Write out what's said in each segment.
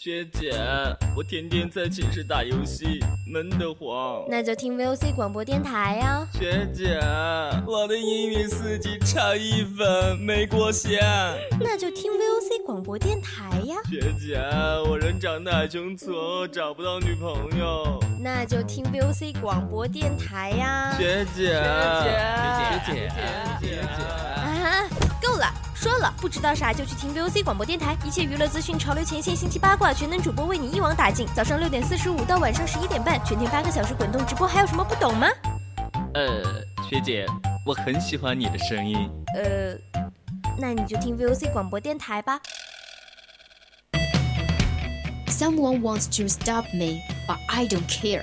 学姐，我天天在寝室打游戏，闷得慌。那就听 VOC 广播电台呀。学姐，我的英语四级差一分，没过线。那就听 VOC 广播电台呀。学姐，我人长得还穷挫，找不到女朋友。那就听 VOC 广播电台呀。学姐学姐，学姐，学姐，学姐。啊，够了。不知道啥就去听 VOC 广播电台，一切娱乐资讯、潮流前线、星期八卦，全能主播为你一网打尽。早上六点四十五到晚上十一点半，全天八个小时滚动直播，还有什么不懂吗？呃，学姐，我很喜欢你的声音。呃，那你就听 VOC 广播电台吧。Someone wants to stop me, but I don't care.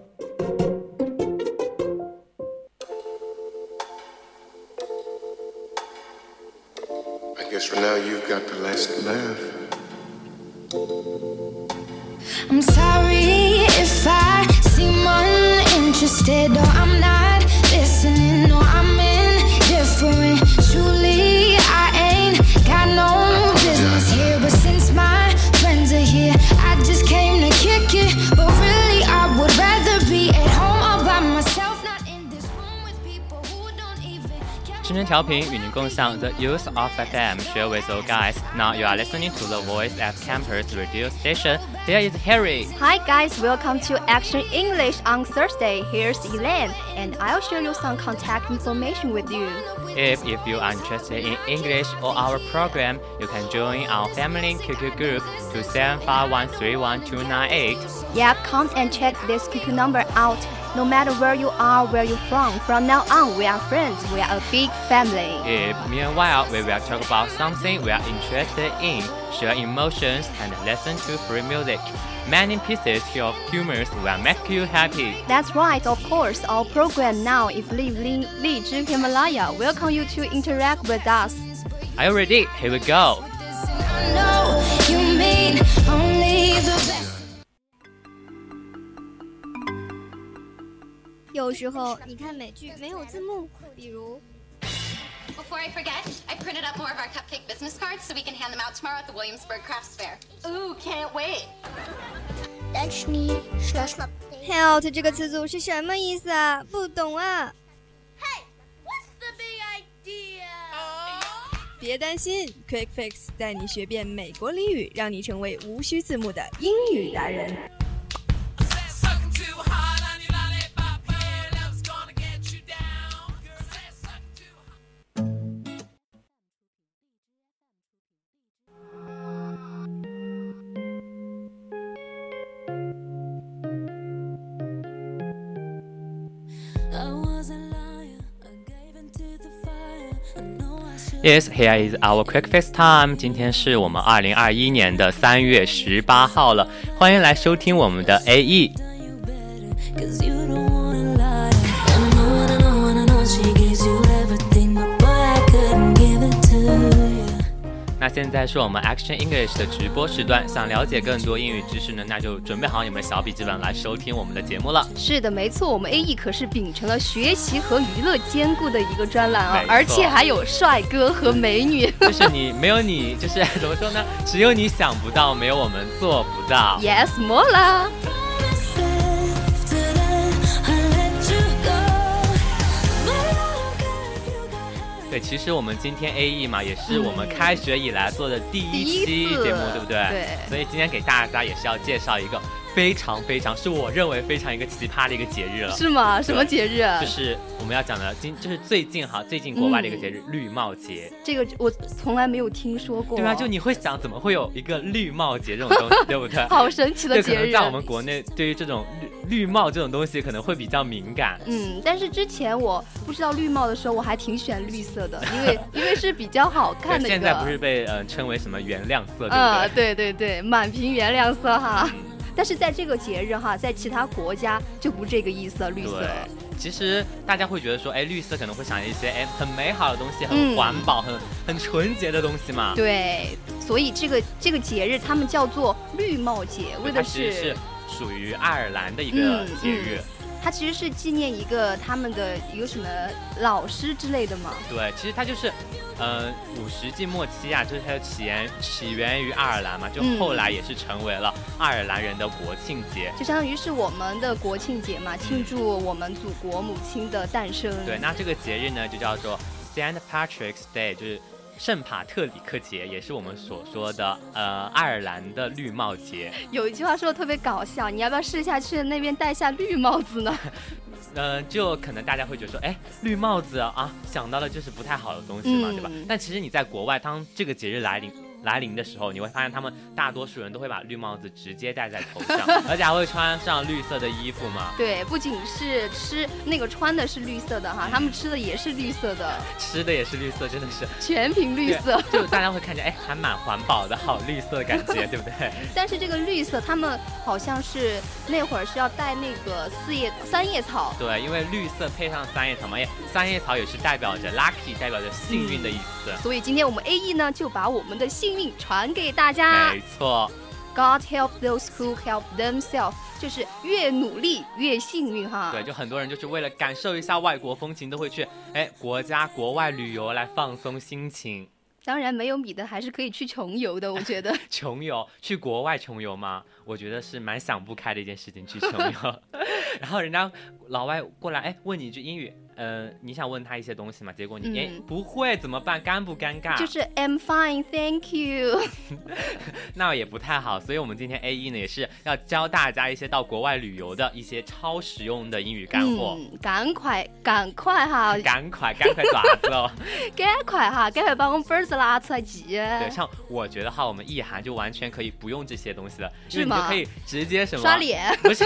Now you've got the last laugh. I'm sorry if I seem uninterested or I'm not listening or 调频与您共享 The Youth of FM share with all guys. Now you are listening to the Voice of Campus radio station. Here is Harry. Hi guys, welcome to Action English on Thursday. Here's Elaine, and I'll share you some contact information with you. If, if you are interested in English or our program, you can join our family QQ group to 7513128. Yeah, come and check this QQ number out. No matter where you are, where you're from, from now on, we are friends. We are a big family. If meanwhile we will talk about something we are interested in, share emotions, and listen to free music. Many pieces of humor will make you happy. That's right, of course. Our program now is Live Li Li Himalaya. Welcome you to interact with us. Are you ready? Here we go. 有时候你看美剧没有字幕，比如。Before I forget, I printed up more of our cupcake business cards so we can hand them out tomorrow at the Williamsburg Crafts Fair. Ooh, can't wait. Health 这个词组是什么意思啊？不懂啊。Hey, what's the big idea? 别担心，Quick Fix 带你学遍美国俚语，让你成为无需字幕的英语达人。Yes, here is our quick face time. 今天是我们二零二一年的三月十八号了，欢迎来收听我们的 A E 在是我们 Action English 的直播时段，想了解更多英语知识呢，那就准备好你们的小笔记本来收听我们的节目了。是的，没错，我们 A E 可是秉承了学习和娱乐兼顾的一个专栏啊，而且还有帅哥和美女。就是你没有你，就是 怎么说呢？只有你想不到，没有我们做不到。Yes，莫啦。对，其实我们今天 A E 嘛，也是我们开学以来做的第一期节目，对不对？对。所以今天给大家也是要介绍一个。非常非常是我认为非常一个奇葩的一个节日了，是吗？什么节日？就是我们要讲的今就是最近哈，最近国外的一个节日——绿帽节。这个我从来没有听说过。对啊，就你会想，怎么会有一个绿帽节这种东西，对不对？好神奇的节日。可能在我们国内，对于这种绿绿帽这种东西，可能会比较敏感。嗯，但是之前我不知道绿帽的时候，我还挺喜欢绿色的，因为因为是比较好看的。现在不是被呃称为什么原谅色，对不对？对对对，满屏原谅色哈。但是在这个节日哈，在其他国家就不这个意思了，绿色。对，其实大家会觉得说，哎，绿色可能会想一些哎很美好的东西，嗯很环保、很很纯洁的东西嘛。对，所以这个这个节日他们叫做绿帽节，为的是属于爱尔兰的一个嗯节日。它其实是纪念一个他们的一个什么老师之类的嘛。对，其实它就是，呃，五世纪末期啊，就是它的起源起源于爱尔兰嘛，就嗯后来也是成为了爱尔兰人的国庆节。就相当于是我们的国庆节嘛，庆祝我们祖国母亲的诞生。对，那这个节日呢，就叫做 Saint Patrick's Day，就是圣帕特里克节，也是我们所说的呃爱尔兰的绿帽节。有一句话说的特别搞笑，你要不要试一下去那边戴下绿帽子呢？呃，就可能大家会觉得说，哎，绿帽子啊，想到的就是不太好的东西嘛，嗯对吧？但其实你在国外，当这个节日来临来临的时候，你会发现他们大多数人都会把绿帽子直接戴在头上，而且还会穿上绿色的衣服嘛。对，不仅是吃那个穿的是绿色的哈，他们吃的也是绿色的，吃的也是绿色，真的是全凭绿色。就大家会看见，哎，还蛮环保的，好绿色的感觉，对不对？但是这个绿色，他们好像是那会儿是要带那个四叶三叶草，对，因为绿色配上三叶草嘛，哎，三叶草也是代表着 lucky，代表着幸运的意思。所以今天我们 A E 呢就把我们的幸运传给大家。没错，God help those who help themselves，就是越努力越幸运哈。对，就很多人就是为了感受一下外国风情，都会去哎国家国外旅游来放松心情。当然没有米的还是可以去穷游的，我觉得。穷游去国外穷游吗？我觉得是蛮想不开的一件事情，去穷游。然后人家老外过来，哎，问你一句英语，呃，你想问他一些东西嘛？结果你哎、嗯不会怎么办？尴不尴尬？就是 I'm fine, thank you。那也不太好，所以我们今天 A 一呢也是要教大家一些到国外旅游的一些超实用的英语干货。嗯，赶快赶快哈，赶快赶快爪子哦！赶快哈，赶快把 我们本子拿出来记。对，像我觉得哈，我们意涵就完全可以不用这些东西了，因为是吗你就可以直接什么刷脸不是，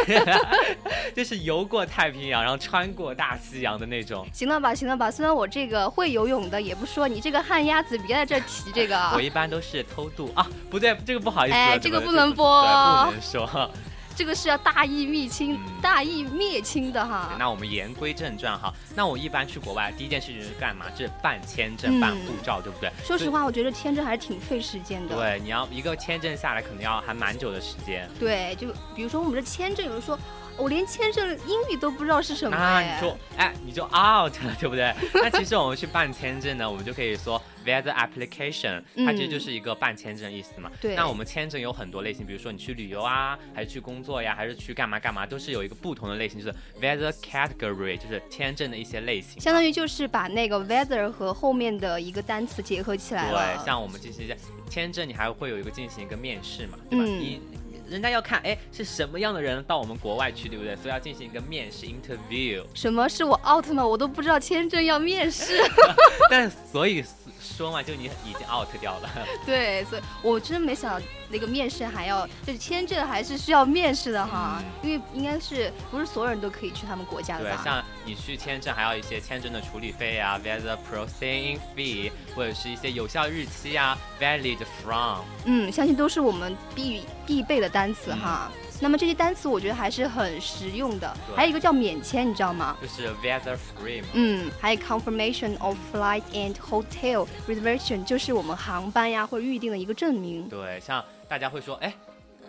就是游过太平洋，然后穿过大西洋的那种。行了吧，行了吧，虽然我这个会游泳的，也不说你这个旱鸭子，别在这提这个啊。我一般都是偷渡啊，不对，这个不好意思，哎这个不能播，不能说。这个是要大义灭亲、大义灭亲的哈。那我们言归正传哈，那我一般去国外第一件事情是干嘛？是办签嗯证、办护照，对不对？说实话，我觉得签证还是挺费时间的。对，你要一个签证下来，可能要还蛮久的时间。对，就比如说我们的签证，有人说我连签证英语都不知道是什么那哎你就哎，你就 out 了，对不对？那其实我们去办签证呢，我们就可以说 visa application，它其实就是一个办签证意思嘛。嗯对那我们签证有很多类型，比如说你去旅游啊，还是去工作呀，还是去干嘛干嘛，都是有一个不同的类型，就是 visa category，就是签证的一些类型。相当于就是把那个 weather 和后面的一个单词结合起来了。对，像我们这些签证，你还会有一个进行一个面试嘛，对吧？嗯你人家要看，哎，是什么样的人到我们国外去，对不对？所以要进行一个面试 interview。什么是我 out 吗？我都不知道签证要面试。但所以说嘛，就你已经 out 掉了。对，所以我真没想到那个面试还要，就是签证还是需要面试的哈，因为应该是不是所有人都可以去他们国家的对，像你去签证，还要一些签证的处理费啊，visa processing fee，或者是一些有效日期啊，valid from。嗯，相信都是我们必必备的单词哈。那么这些单词我觉得还是很实用的，还有一个叫免签，你知道吗？就是 weather free 嘛。嗯，还有 confirmation of flight and hotel reservation，就是我们航班呀或者预定的一个证明。对，像大家会说，哎，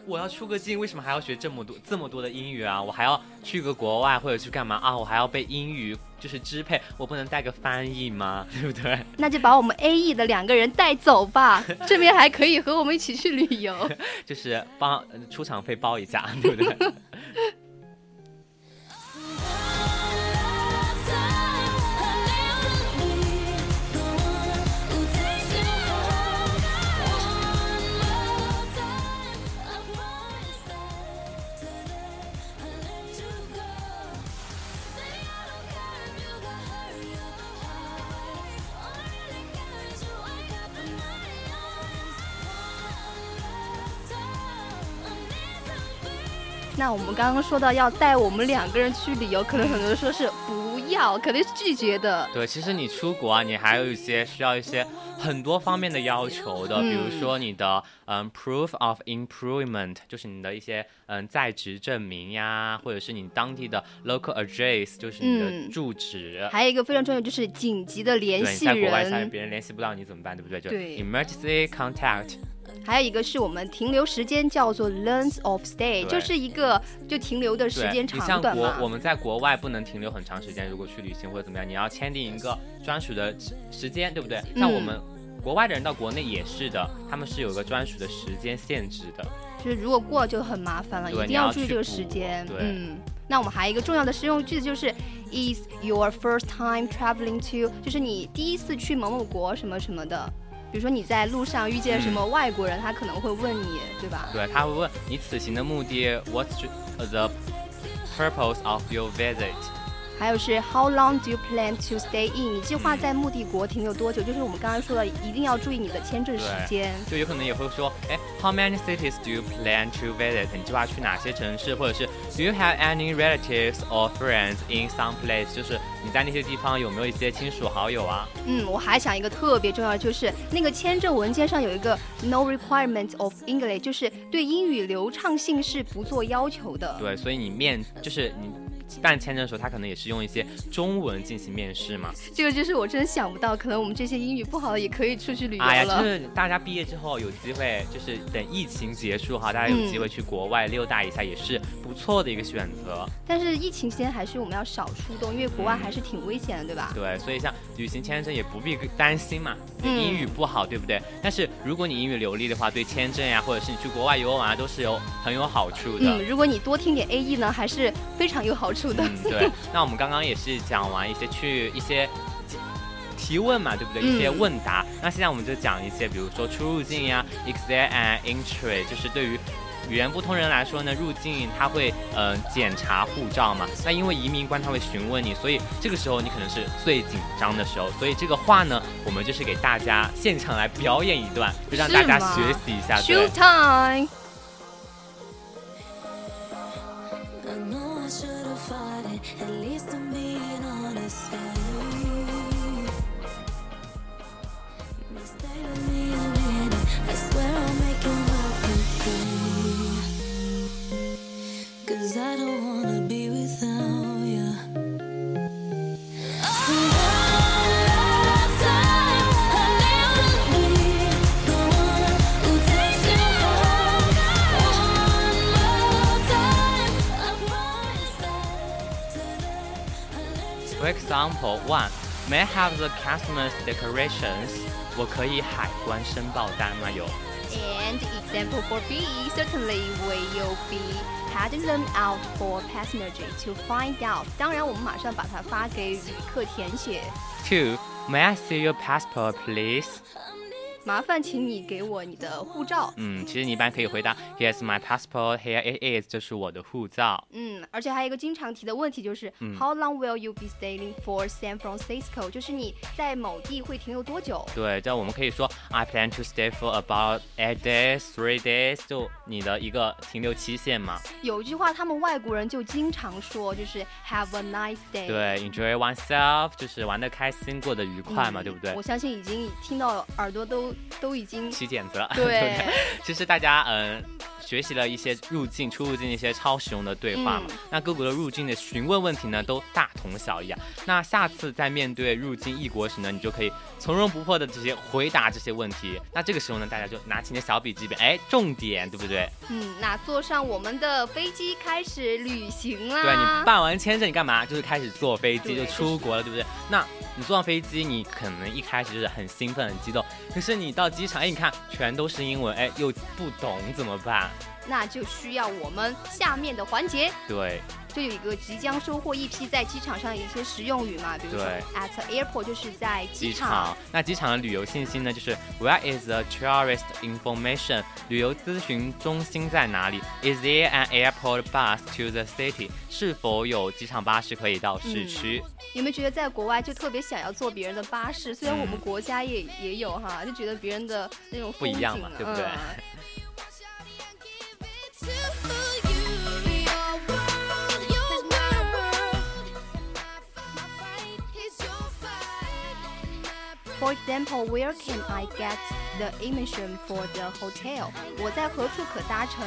我要出个境，为什么还要学这么多这么多的英语啊？我还要去个国外或者去干嘛啊？我还要背英语就是支配，我不能带个翻译吗？对不对？那就把我们 A E 的两个人带走吧，这边还可以和我们一起去旅游。就是帮呃出场费包一下，对不对？那我们刚刚说到要带我们两个人去旅游，可能很多人说是不要，肯定是拒绝的。对，其实你出国啊，你还有一些需要一些很多方面的要求的，比如说你的嗯 proof of improvement，就是你的一些嗯在职证明呀，或者是你当地的 local address，就是你的住址。还有一个非常重要就是紧急的联系人。在国外，下别人联系不到你怎么办，对不对？就 emergency contact。还有一个是我们停留时间叫做 length of stay，就是一个就停留的时间长短嘛。像国我们在国外不能停留很长时间，如果去旅行或者怎么样，你要签订一个专属的时间，对不对？那我们国外的人到国内也是的，他们是有个专属的时间限制的。就是如果过就很麻烦了，一定要注意这个时间。嗯，那我们还有一个重要的实用句子就是 Is your first time traveling to？就是你第一次去某某国什么什么的。比如说你在路上遇见什么外国人，他可能会问你，对吧？对，他会问你此行的目的，What's the purpose of your visit？还有是 How long do you plan to stay in？你计划在目的国停留多久？就是我们刚刚说的，一定要注意你的签证时间。就有可能也会说，哎，How many cities do you plan to visit？你计划去哪些城市？或者是 Do you have any relatives or friends in some place？就是你在那些地方有没有一些亲属好友啊？嗯，我还想一个特别重要，就是那个签证文件上有一个 No requirement of English，就是对英语流畅性是不做要求的。对，所以你面就是你。办签证的时候，他可能也是用一些中文进行面试嘛。这个就是我真想不到，可能我们这些英语不好的也可以出去旅游了。哎呀，就是大家毕业之后有机会，就是等疫情结束哈，大家有机会去国外溜达一下，也是不错的一个选择。但是疫情期间还是我们要少出动，因为国外还是挺危险的，对吧？对，所以像旅行签证也不必担心嘛，英语不好，对不对？但是如果你英语流利的话，对签证呀，或者是你去国外游玩啊，都是有很有好处的。嗯，如果你多听点 A E 呢，还是非常有好处。嗯，对。那我们刚刚也是讲完一些去一些提问嘛，对不对？一些问答。那现在我们就讲一些，比如说出入境呀，exit and entry，就是对于语言不通人来说呢，入境他会嗯检查护照嘛。那因为移民官他会询问你，所以这个时候你可能是最紧张的时候。所以这个话呢，我们就是给大家现场来表演一段，就让大家学习一下。Show time。For example, one, may I have the customs declarations? 我可以海关申报单吗？有。And example for B, certainly we will be handing them out for passenger to find out. 当然，我们马上把它发给旅客填写。Two, may I see your passport, please? 麻烦请你给我你的护照。嗯，其实你一般可以回答 Here's my passport. Here it is. 这是我的护照。嗯，而且还有一个经常提的问题就是、嗯、How long will you be staying for San Francisco？就是你在某地会停留多久？对，这我们可以说 I plan to stay for about eight days, three days，就你的一个停留期限嘛。有一句话，他们外国人就经常说，就是 Have a nice day。对，Enjoy oneself，就是玩的开心，过得愉快嘛，嗯、对不对？我相信已经听到耳朵都。都已经起茧子了，对。其 实大家嗯学习了一些入境、出入境一些超实用的对话嘛。那各国的入境的询问问题呢，都大同小异啊。那下次在面对入境异国时呢，你就可以从容不迫的直接回答这些问题。那这个时候呢，大家就拿起你的小笔记本，哎，重点，对不对？嗯，那坐上我们的飞机开始旅行啦。对你办完签证，你干嘛？就是开始坐飞机就出国了，对不对？那你坐上飞机，你可能一开始就是很兴奋、很激动，可是你到机场，哎，你看全都是英文，哎，又不懂怎么办？那就需要我们下面的环节。对。就有一个即将收获一批在机场上的一些实用语嘛，比如说 at airport 就是在机场。那机场的旅游信息呢，就是 Where is the tourist information？旅游咨询中心在哪里？Is there an airport bus to the city？是否有机场巴士可以到市区？有没有觉得在国外就特别想要坐别人的巴士？虽然我们国家也也有哈，就觉得别人的那种不一样嘛，对不对？For example, where can I get the emission for the hotel？我在何处可搭乘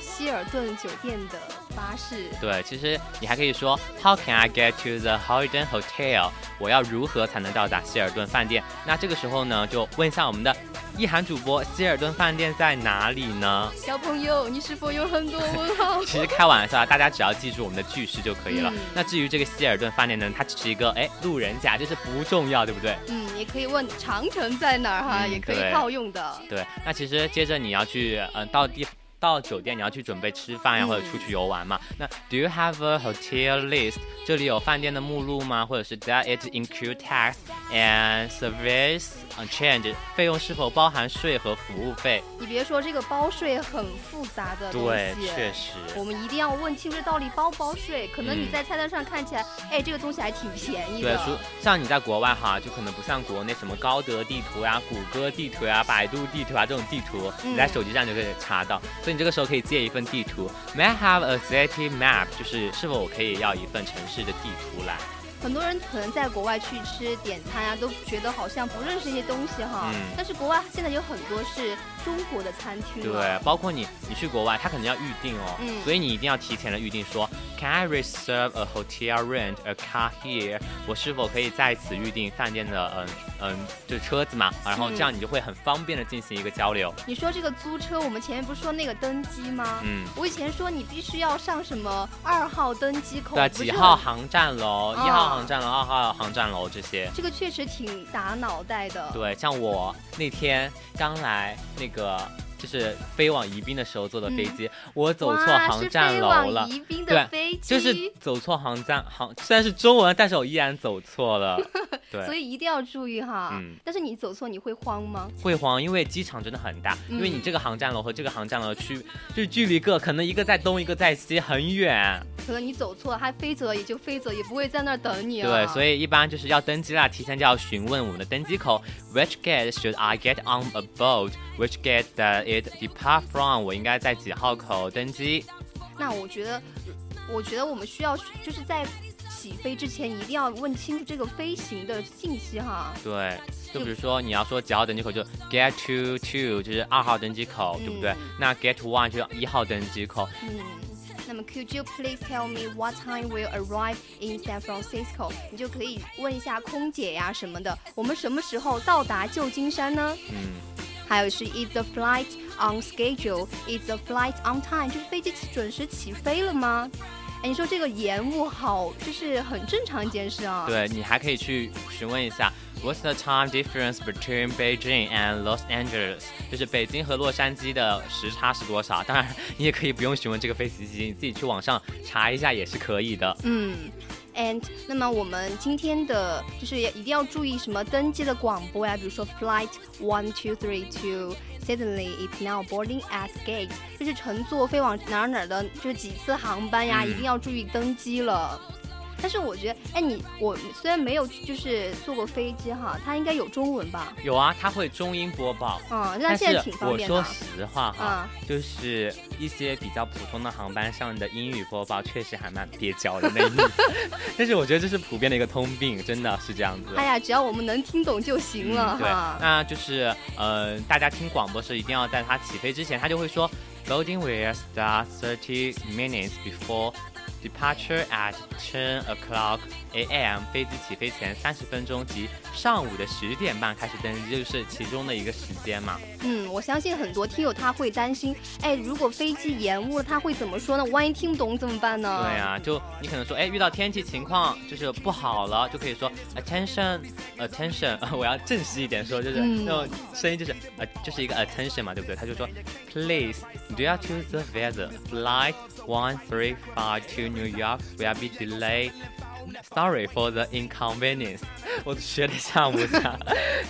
希尔顿酒店的巴士？对，其实你还可以说 How can I get to the hoyden Hotel？我要如何才能到达希尔顿饭店？那这个时候呢，就问一下我们的意涵主播，希尔顿饭店在哪里呢？小朋友，你是否有很多问号？其实开玩笑，大家只要记住我们的句式就可以了。嗯那至于这个希尔顿饭店呢，它只是一个哎路人甲，就是不重要，对不对？嗯，也可以问长城在哪儿哈，嗯也可以套用的。对，那其实接着你要去，嗯、到地到酒店，你要去准备吃饭呀，嗯或者出去游玩嘛。那 Do you have a hotel list？这里有饭店的目录吗？或者是 Does it include tax and service change？费用是否包含税和服务费？你别说这个包税很复杂的东对，西，确实。我们一定要问清这到底包不包税。可能你嗯在菜单上看起来，哎，这个东西还挺便宜对，的。除像你在国外哈，就可能不像国内什么高德地图呀、谷歌地图呀、百度地图啊这种地图，嗯你在手机上就可以查到。所以你这个时候可以借一份地图，May I have a city map？就是是否我可以要一份城市的地图来？很多人可能在国外去吃点餐啊，都觉得好像不认识一些东西哈。嗯但是国外现在有很多是中国的餐厅对，包括你，你去国外，他可能要预定哦，嗯所以你一定要提前的预定说，Can I reserve a hotel rent a car here？我是否可以在此预定饭店的嗯嗯就车子嘛？然后这样你就会很方便的进行一个交流。你说这个租车，我们前面不是说那个登机吗？嗯我以前说你必须要上什么二号登机口，对，几号航站楼？啊一号航站楼、二号航站楼这些。这个确实挺打脑袋的。对，像我那天刚来那个。就是飞往宜宾的时候坐的飞机，我走错航站楼了。宜宾的飞机就是走错航站航，虽然是中文，但是我依然走错了。对，所以一定要注意哈。嗯但是你走错，你会慌吗？会慌，因为机场真的很大，因为你嗯这个航站楼和这个航站楼区就是距离个可能一个在东，一个在西，很远。可能你走错，它飞走了也就飞走，也不会在那儿等你了。对，所以一般就是要登机啦，提前就要询问我们的登机口，Which gate should I get on a boat? Which gate does it depart from? 我应该在几号口登机？那我觉得，我觉得我们需要就是在起飞之前一定要问清楚这个飞行的信息哈。对，就比如说你要说几号登机口，就 get to two 就是二号登机口，对不对？那 get to one 就是一号登机口。嗯。那么，Could you please tell me what time will arrive in San Francisco？你就可以问一下空姐呀什么的，我们什么时候到达旧金山呢？嗯，还有是 Is the flight on schedule? Is the flight on time？就是飞机准时起飞了吗？哎，你说这个延误好，这是很正常一件事啊。对你还可以去询问一下 What's the time difference between Beijing and Los Angeles？就是北京和洛杉矶的时差是多少？当然，你也可以不用询问这个飞行机，你自己去网上查一下也是可以的。嗯，and 那么我们今天的就是也一定要注意什么登机的广播呀，比如说 flight one two three two suddenly it's now boarding at gate，就是乘坐飞往哪儿哪儿的，就是几次航班呀，嗯一定要注意登机了。但是我觉得，哎，你我虽然没有就是坐过飞机哈，它应该有中文吧？有啊，它会中英播报。嗯，那但是现在挺方我说便的。实话哈，嗯就是一些比较普通的航班上的英语播报确实还蛮蹩脚的那一 但是我觉得这是普遍的一个通病，真的是这样子。哎呀，只要我们能听懂就行了嗯对哈，。那就是呃，大家听广播时一定要在它起飞之前，它就会说 loading will start thirty minutes before departure at ten o'clock a.m. 飞机起飞前三十分钟及上午的十点半开始登机，就是其中的一个时间嘛。嗯，我相信很多听友他会担心，哎，如果飞机延误了，他会怎么说呢？万一听不懂怎么办呢？对啊，就你可能说，哎，遇到天气情况就是不好了，就可以说 attention attention，我要正式一点说，就是嗯那种声音就是呃，就是一个 attention 嘛，对不对？他就说 please due to the weather flight one three five to New York will be delayed. Sorry for the inconvenience。我学的像不像？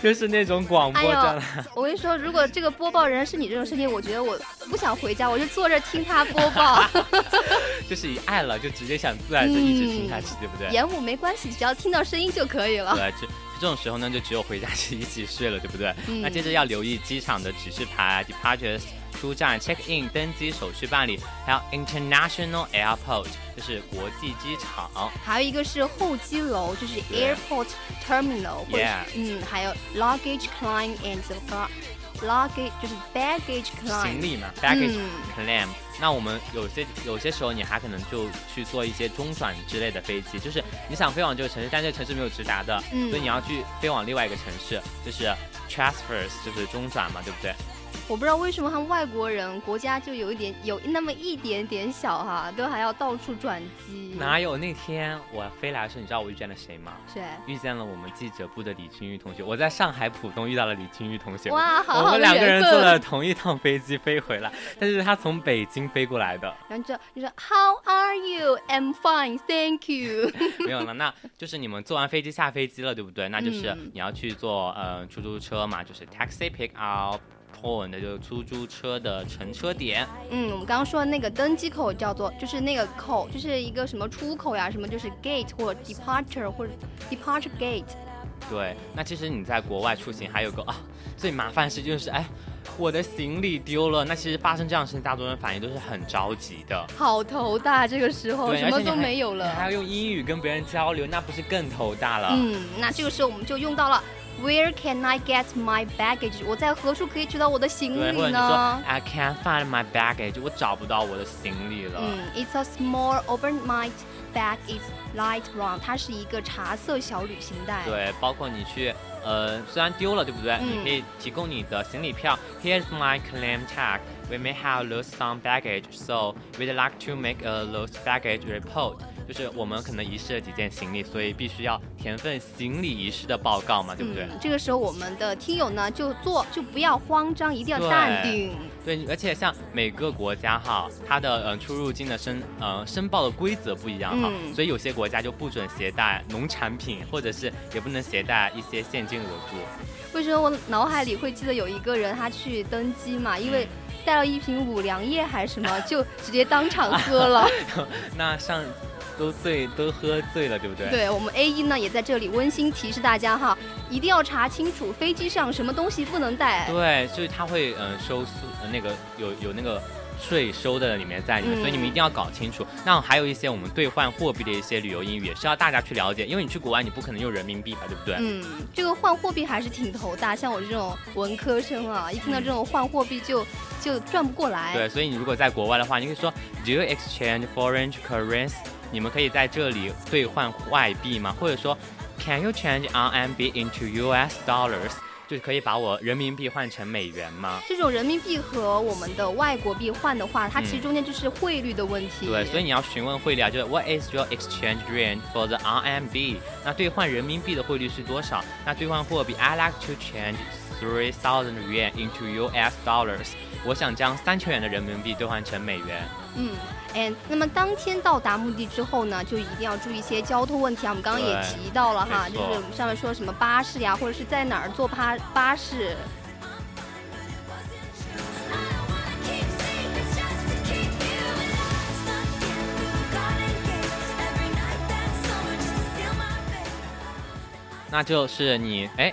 就是那种广播哎呦这样的。，我跟你说，如果这个播报人是你这种事情，我觉得我不想回家，我就坐这听他播报。就是一爱了就直接想自然的一直听下去，对不对？延误没关系，只要听到声音就可以了。对，这这种时候呢，就只有回家去一起睡了，对不对？嗯那接着要留意机场的指示牌 departures 出站 check in 登机手续办理，还有 international airport 就是国际机场。还有一个是候机楼，就是 airport terminal，或者嗯，还有 luggage claim and the luggage 就是 baggage claim。行李嘛，baggage 嗯 claim。那我们有些有些时候你还可能就去做一些中转之类的飞机，就是你想飞往这个城市，但这个城市没有直达的，嗯所以你要去飞往另外一个城市，就是 transfers，就是中转嘛，对不对？我不知道为什么他们外国人国家就有一点有那么一点点小哈，都还要到处转机。哪有那天我飞来的时候，你知道我遇见了谁吗？谁？遇见了我们记者部的李金玉同学。我在上海浦东遇到了李金玉同学。哇好好的我们两个人坐了同一趟飞机飞回来，但是他从北京飞过来的。然后就你说 How are you? I'm fine, thank you。没有了，那就是你们坐完飞机下飞机了，对不对？那就是嗯你要去坐呃出租车嘛，就是 taxi pick up point，就是出租车的乘车点。嗯，我们刚刚说的那个登机口叫做，就是那个口，就是一个什么出口呀，什么就是 gate 或者 departure 或者 departure gate。对，那其实你在国外出行还有个啊最麻烦的事就是哎。我的行李丢了，那其实发生这样的事情，大多数人反应都是很着急的。好头大，这个时候，什么都没有了。还要用英语跟别人交流，那不是更头大了？嗯，那这个时候我们就用到了 Where can I get my baggage？我在何处可以取到我的行对，李或者你说呢？ I can't find my baggage，我找不到我的行李了。嗯，It's a small overnight bag. It's light brown. 它是一个茶色小旅行袋。对，包括你去，呃，虽然丢了，对不对？嗯你可以提供你的行李票。Here's my claim tag. We may have lost some baggage, so we'd like to make a lost baggage report. 就是我们可能遗失了几件行李，所以必须要填份行李遗失的报告嘛，对不对？嗯，这个时候我们的听友呢，就做就不要慌张，一定要淡定。对，而且像每个国家哈，它的呃出入境的申呃申报的规则不一样哈，嗯所以有些国家就不准携带农产品，或者是也不能携带一些现金额度。为什么我脑海里会记得有一个人他去登机嘛，因为嗯带了一瓶五粮液还是什么，就直接当场喝了。那上都醉都喝醉了，对不对？对我们 A 一呢，也在这里温馨提示大家哈，一定要查清楚飞机上什么东西不能带。对，就是他会嗯、呃收宿呃那个有有那个税收的里面在里面，嗯所以你们一定要搞清楚。那还有一些我们兑换货币的一些旅游英语也是要大家去了解，因为你去国外你不可能用人民币吧，对不对？嗯，这个换货币还是挺头大，像我这种文科生啊，一听到这种换货币就就转不过来。对，所以你如果在国外的话，你可以说 Do you exchange foreign currency？你们可以在这里兑换外币吗？或者说 Can you change RMB into US dollars？就是可以把我人民币换成美元吗？这种人民币和我们的外国币换的话，它其实嗯中间就是汇率的问题。对，所以你要询问汇率啊，就是 What is your exchange rate for the RMB？那兑换人民币的汇率是多少？那兑换货币 I like to change three thousand yuan into US dollars。我想将三千元的人民币兑换成美元。嗯，哎，那么当天到达目的之后呢，就一定要注意一些交通问题啊。我们刚刚也提到了哈，就是我们上面说什么巴士呀，或者是在哪儿坐巴巴士。那就是你哎，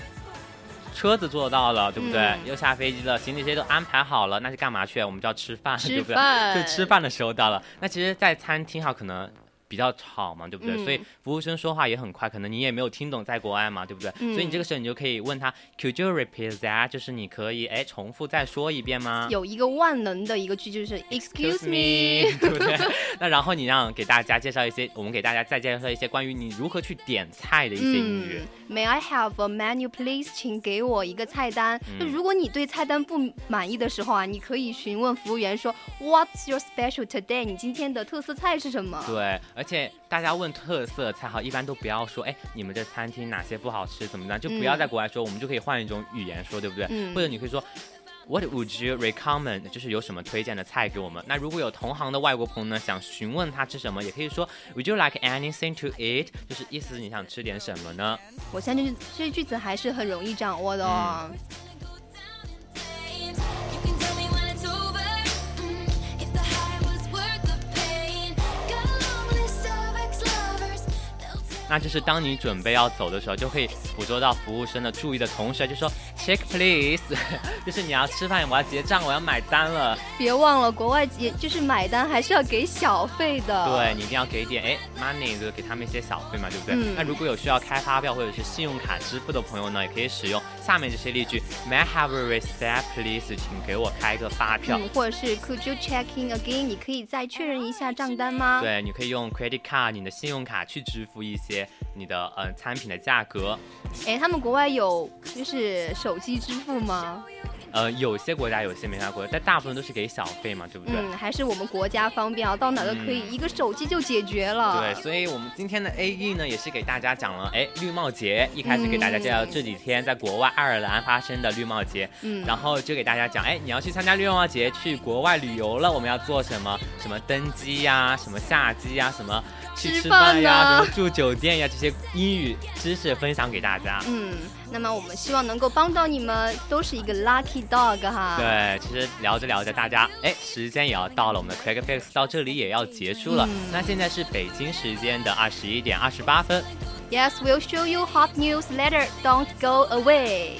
车子坐到了，对不对？嗯又下飞机了，行李这些都安排好了，那是干嘛去？我们就要吃饭，吃 对不对？就吃饭的时候到了。那其实，在餐厅哈，可能。比较吵嘛，对不对？嗯所以服务生说话也很快，可能你也没有听懂，在国外嘛，对不对？嗯所以你这个时候你就可以问他，Could you repeat that？就是你可以哎重复再说一遍吗？有一个万能的一个句，就是 Excuse me，me，对不对？那然后你让给大家介绍一些，我们给大家再介绍一些关于你如何去点菜的一些英语。嗯，May I have a menu, please？请给我一个菜单。嗯那如果你对菜单不满意的时候啊，你可以询问服务员说 What's your special today？你今天的特色菜是什么？对，而且大家问特色菜哈，一般都不要说，哎，你们这餐厅哪些不好吃，怎么样，就不要嗯在国外说，我们就可以换一种语言说，对不对？嗯或者你可以说。What would you recommend？就是有什么推荐的菜给我们？那如果有同行的外国朋友呢，想询问他吃什么，也可以说 Would you like anything to eat？就是意思你想吃点什么呢？我相信这这句子还是很容易掌握的哦。嗯那就是当你准备要走的时候，就可以捕捉到服务生的注意的同时，就说，check please，就是你要吃饭，我要结账，我要买单了。别忘了，国外也就是买单还是要给小费的。对你一定要给点哎 money，就给他们一些小费嘛，对不对？嗯那如果有需要开发票或者是信用卡支付的朋友呢，也可以使用下面这些例句：May I have a receipt, please？请给我开个发票。嗯，或者是 Could you check in again？你可以再确认一下账单吗？对，你可以用 credit card，你的信用卡去支付一些你的呃餐品的价格。哎，他们国外有就是手机支付吗？呃，有些国家有些没啥国家，但大部分都是给小费嘛，对不对？嗯，还是我们国家方便啊，到哪都可以，一个手机就解决了。对，所以我们今天的 A E 呢，也是给大家讲了，哎，绿帽节，一开始给大家介绍这几天在国外爱尔兰发生的绿帽节，嗯然后就给大家讲，哎，你要去参加绿帽节，去国外旅游了，我们要做什么？什么登机呀，什么下机呀，什么去吃吃饭饭呀，住酒店呀，这些英语知识分享给大家。嗯，那么我们希望能够帮到你们，都是一个 lucky dog 哈。对，其实聊着聊着，大家哎，时间也要到了，我们的 Quick Fix 到这里也要结束了。嗯那现在是北京时间的二十一点二十八分。Yes, we'll show you hot news later. Don't go away.